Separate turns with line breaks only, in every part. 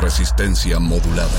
Resistencia modulada.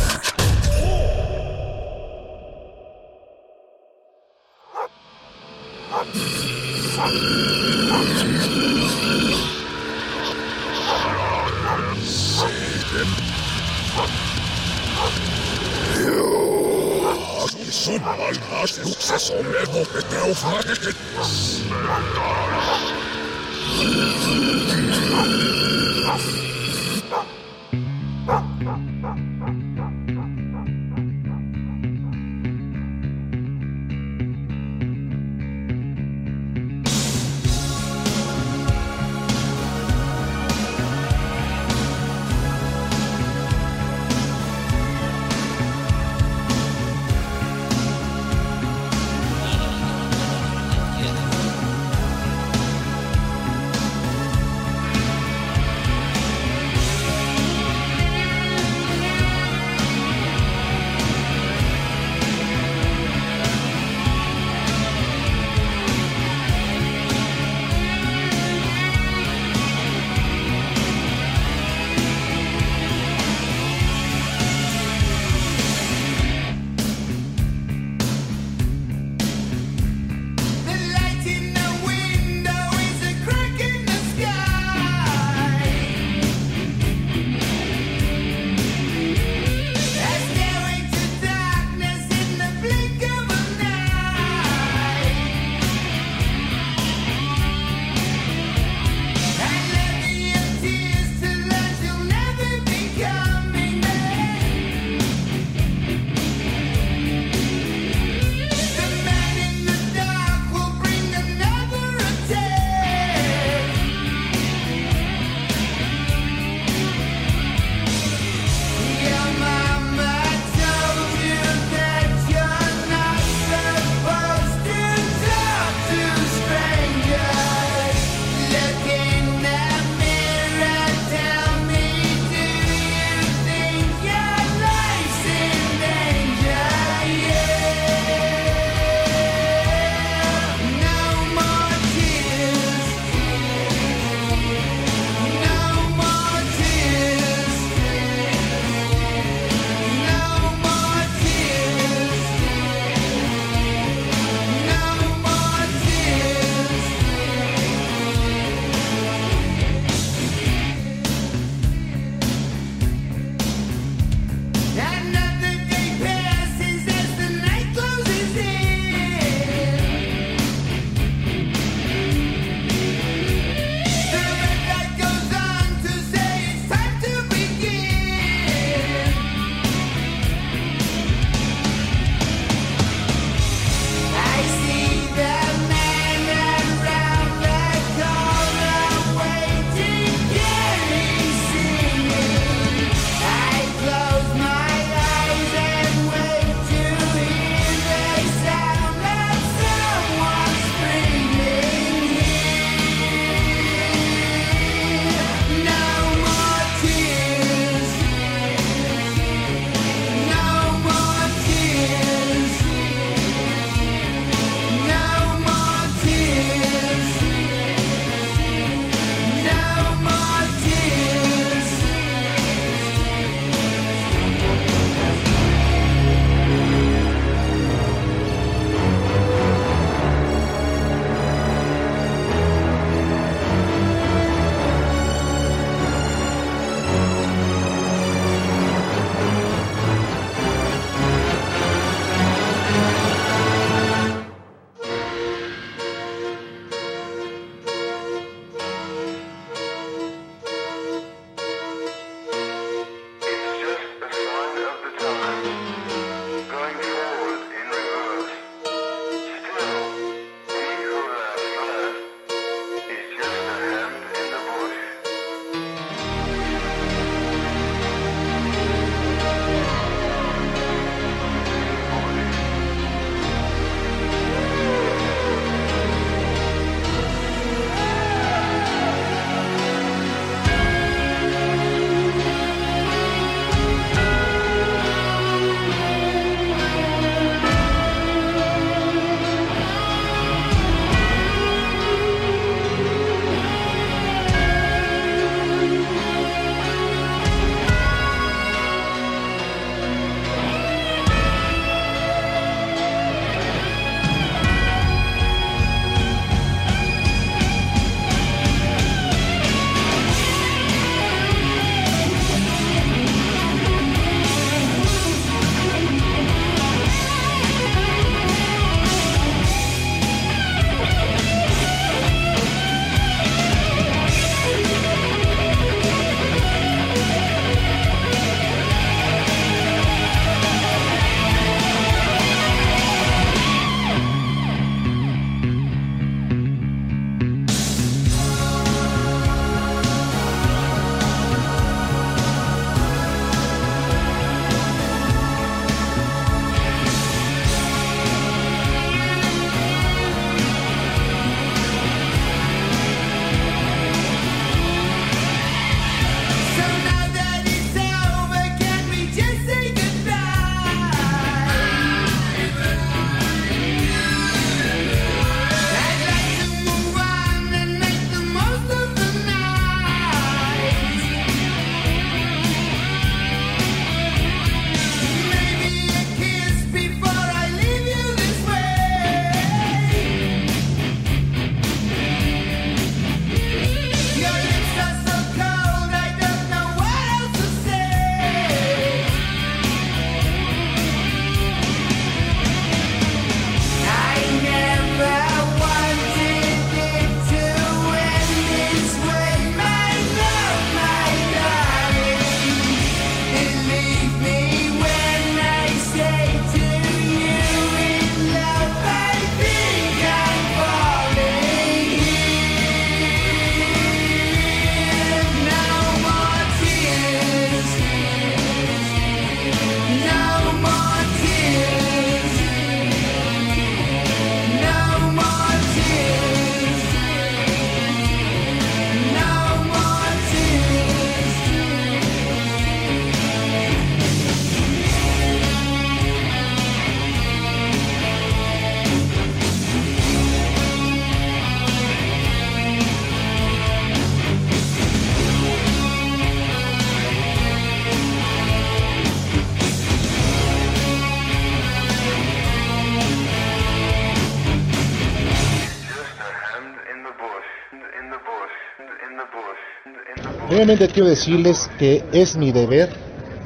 Quiero decirles que es mi deber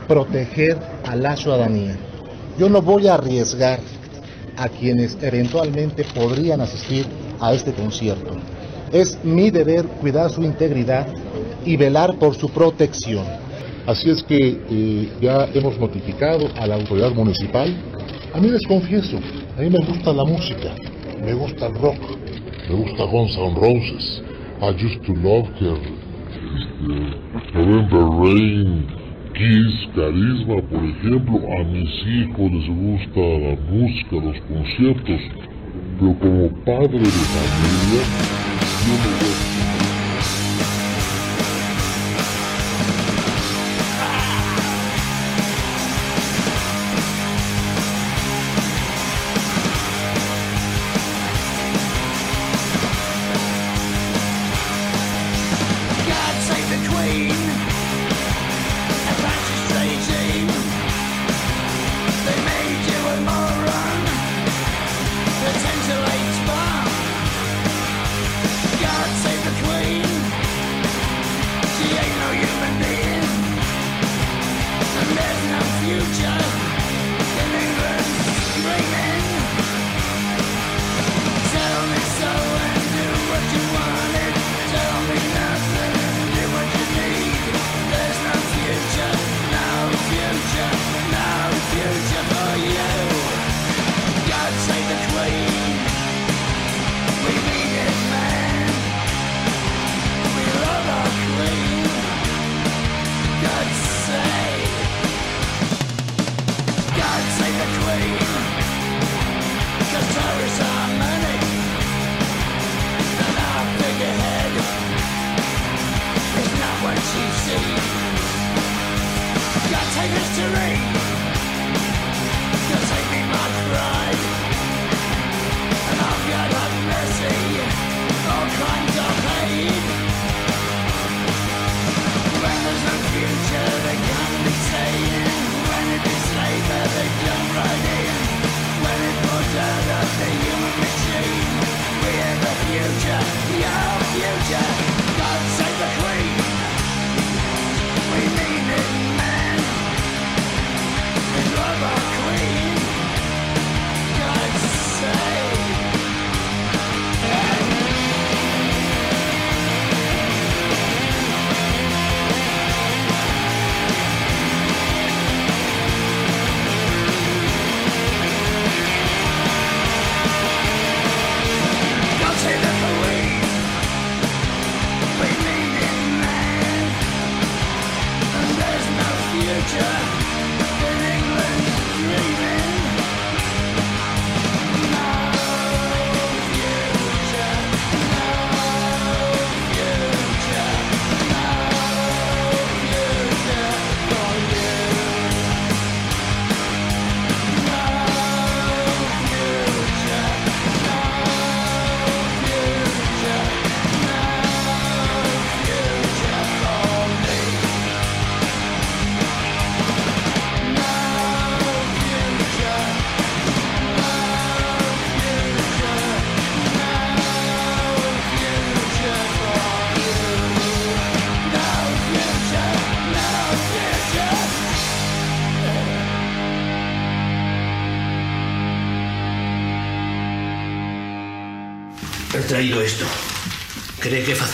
proteger a la ciudadanía. Yo no voy a arriesgar a quienes eventualmente podrían asistir a este concierto. Es mi deber cuidar su integridad y velar por su protección.
Así es que eh, ya hemos notificado a la autoridad municipal. A mí les confieso, a mí me gusta la música, me gusta el rock, me gusta Guns N' Roses. I used to love her. Este, November Rain, Kiss, Carisma, por ejemplo. A mis hijos les gusta la música, los conciertos. Pero como padre de familia, yo no voy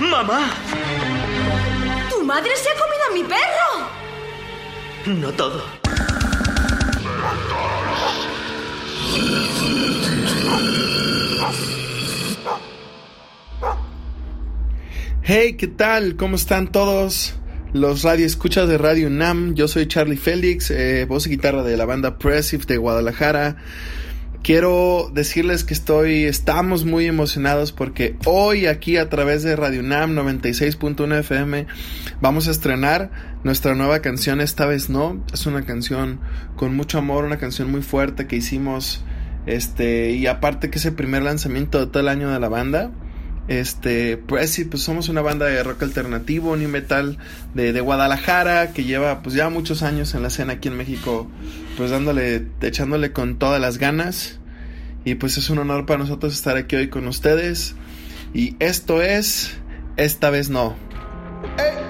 Mamá,
¡Tu madre se ha comido a mi perro!
no todo.
Hey, ¿qué tal? ¿Cómo están todos? Los radio escuchas de Radio Nam. Yo soy Charlie Félix, eh, voz y guitarra de la banda Pressive de Guadalajara. Quiero decirles que estoy, estamos muy emocionados porque hoy aquí a través de Radio Nam 96.1 FM vamos a estrenar nuestra nueva canción Esta vez no. Es una canción con mucho amor, una canción muy fuerte que hicimos, este, y aparte que es el primer lanzamiento de todo el año de la banda. Este, pues sí, pues somos una banda de rock alternativo, ni metal de, de, Guadalajara, que lleva pues ya muchos años en la escena aquí en México, pues dándole, echándole con todas las ganas. Y pues es un honor para nosotros estar aquí hoy con ustedes. Y esto es, esta vez no. ¡Ey!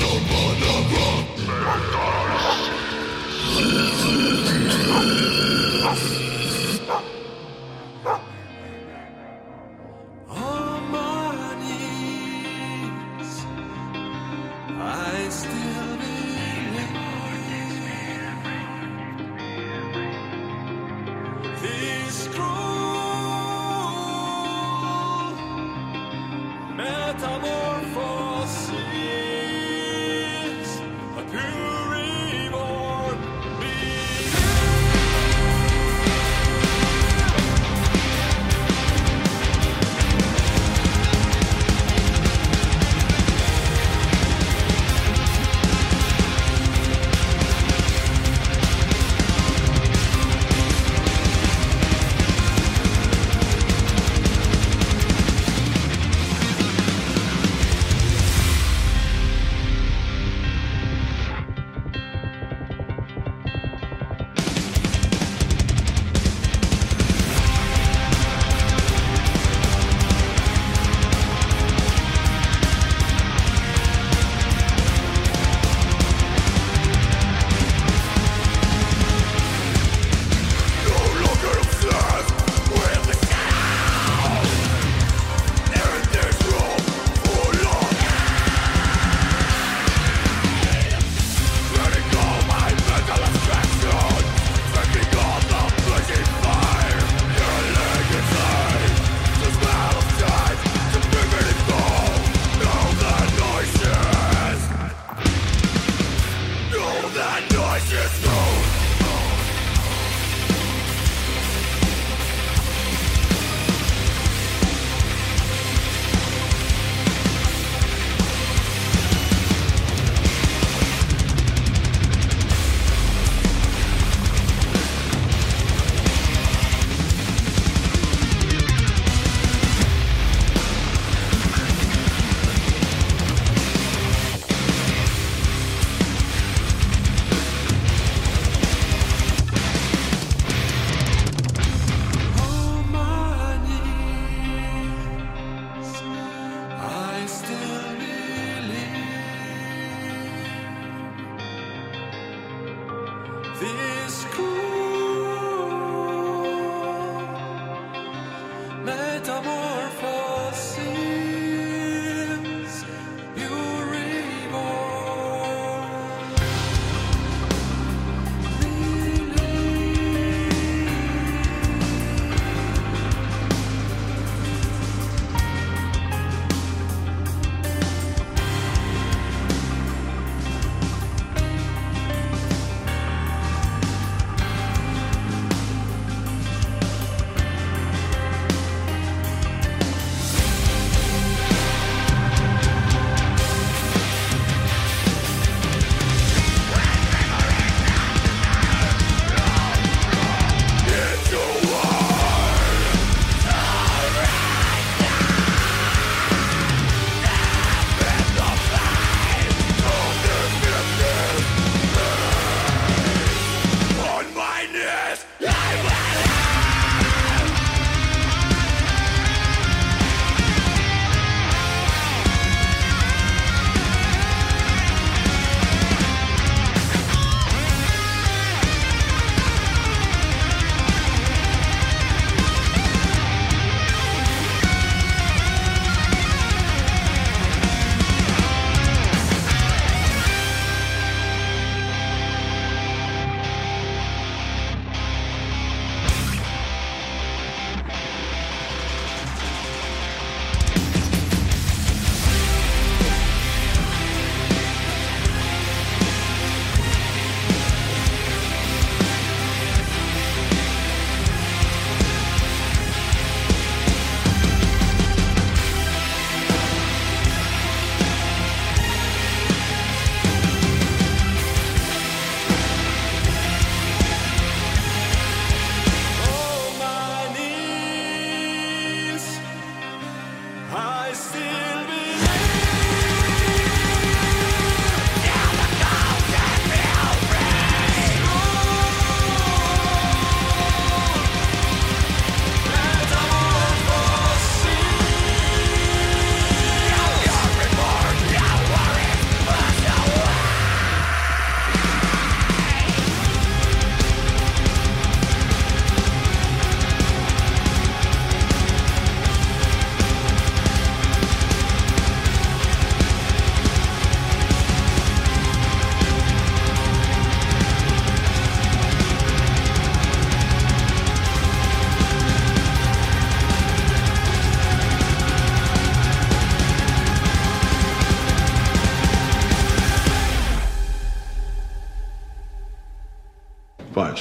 Thank you.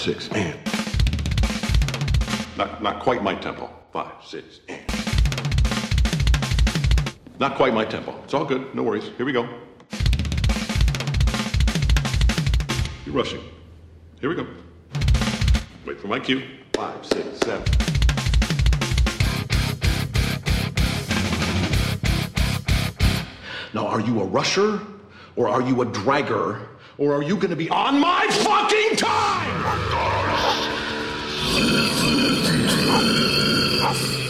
six, and. Not, not quite my tempo. Five, six, and. Not quite my tempo. It's all good. No worries. Here we go. You're rushing. Here we go. Wait for my cue. Five, six, seven. Now, are you a rusher or are you a dragger or are you going to be on my fucking time?
Oh,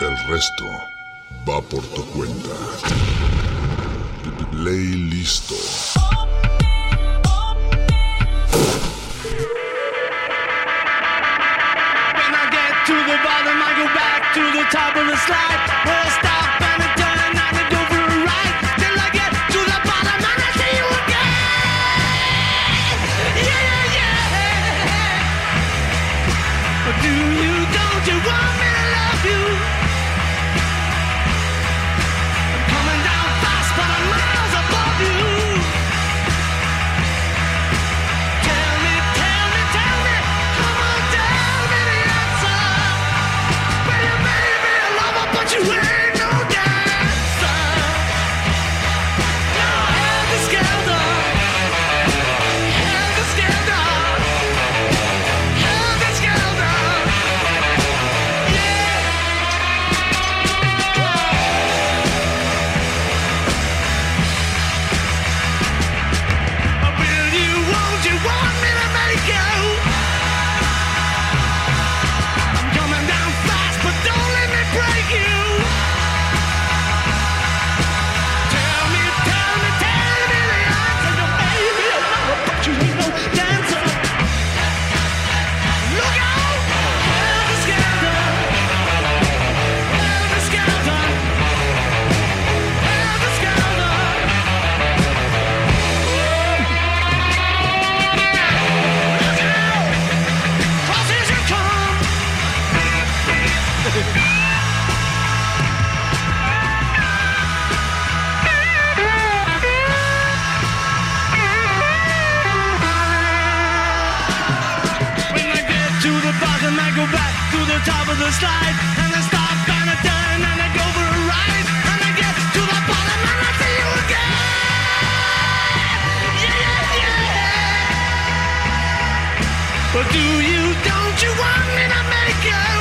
El resto va por tu cuenta. Play listo.
When I get to the bottom, I go back to the top of the slide. Where stop and I turn and I go for a ride. Till I get to the bottom and I see you again. Yeah, yeah, yeah. Do you, don't you want me to love you? Top of the slide, and I stop and I turn and I go for a ride, and I get to the bottom and I see you again. Yeah, yeah, yeah. But do you, don't you want me to make you?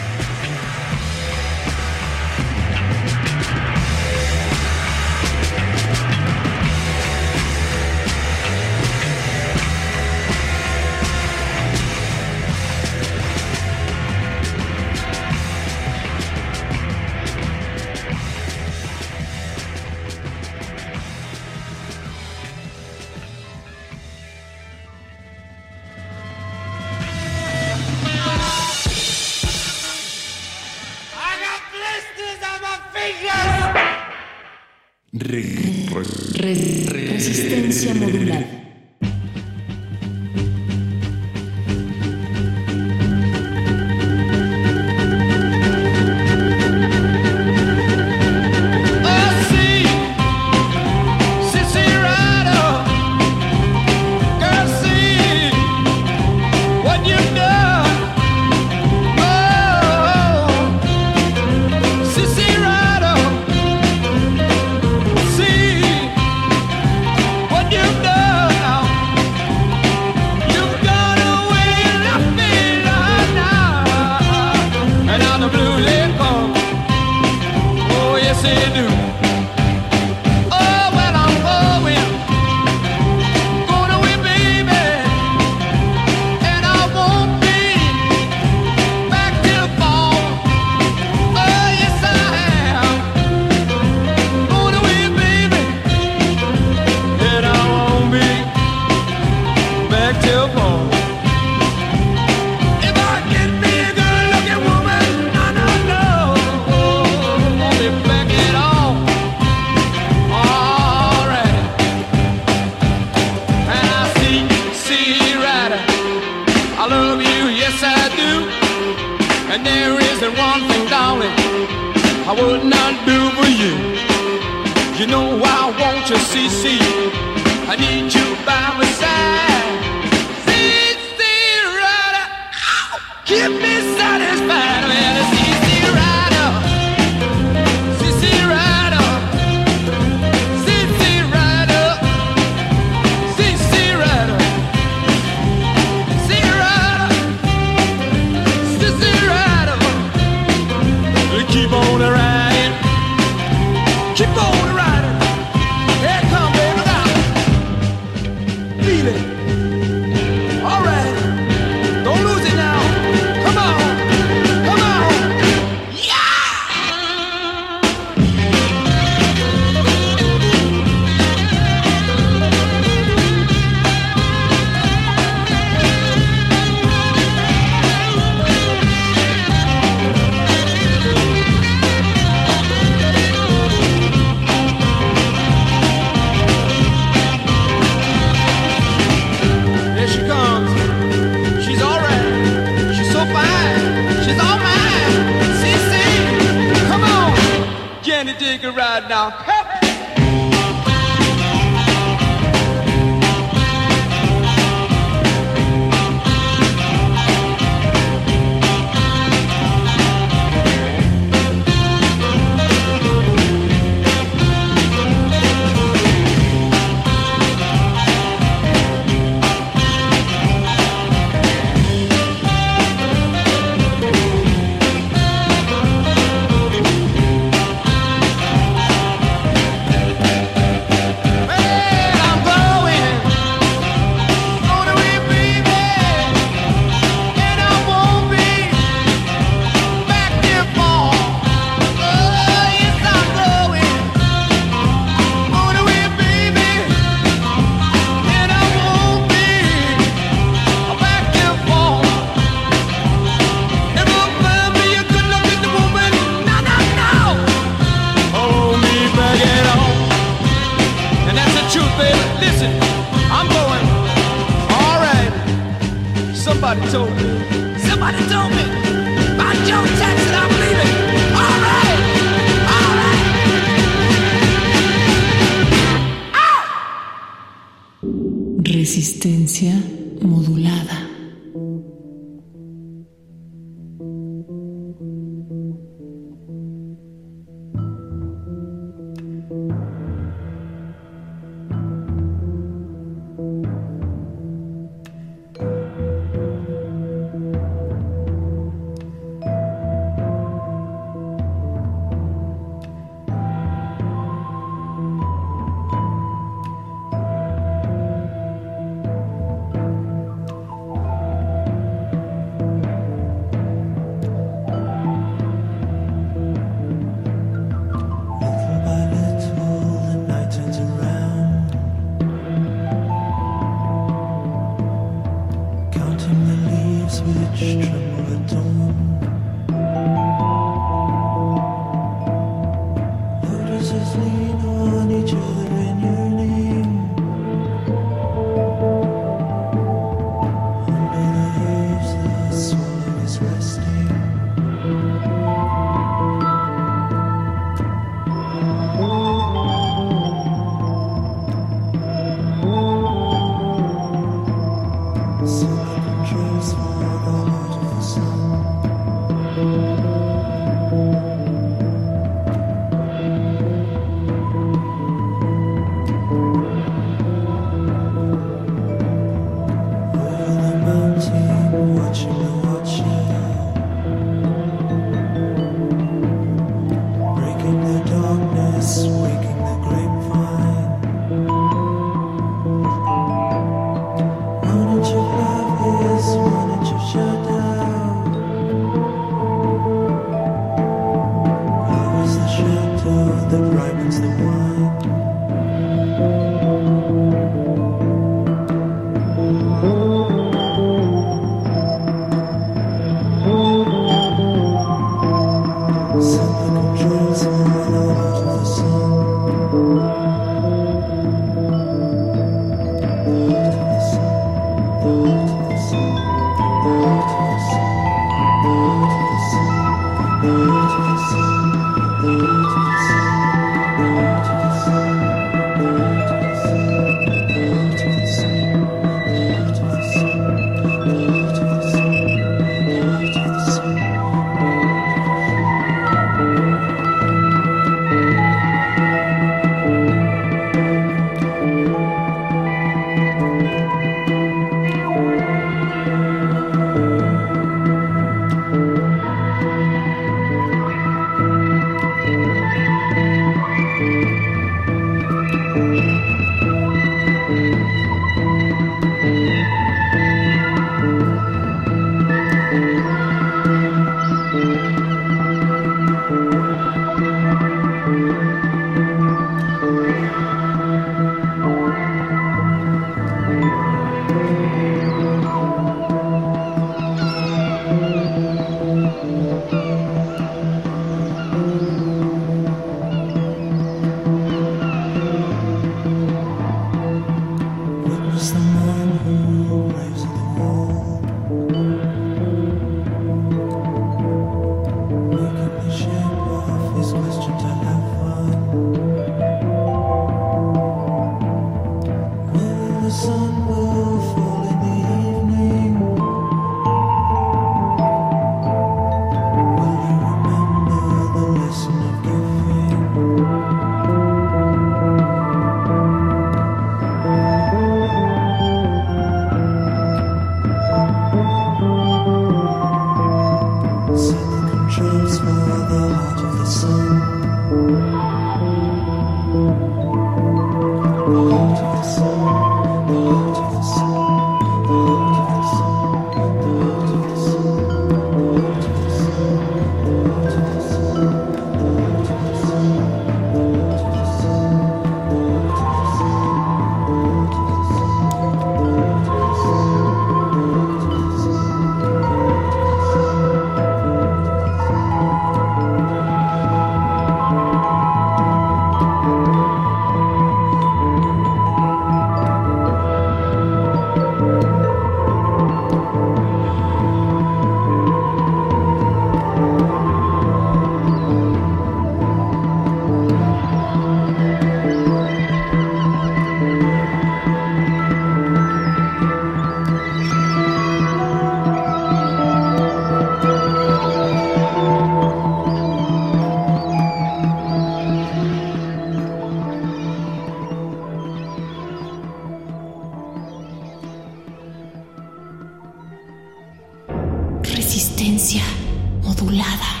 modulada.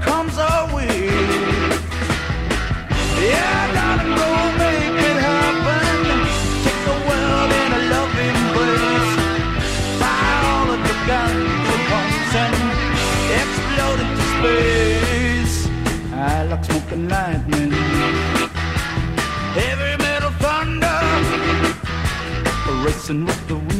comes our way. Yeah, go make it happen. Take the world in a loving. Fire all of guns space. I like smoking lightning. Heavy metal thunder, racing with the wind.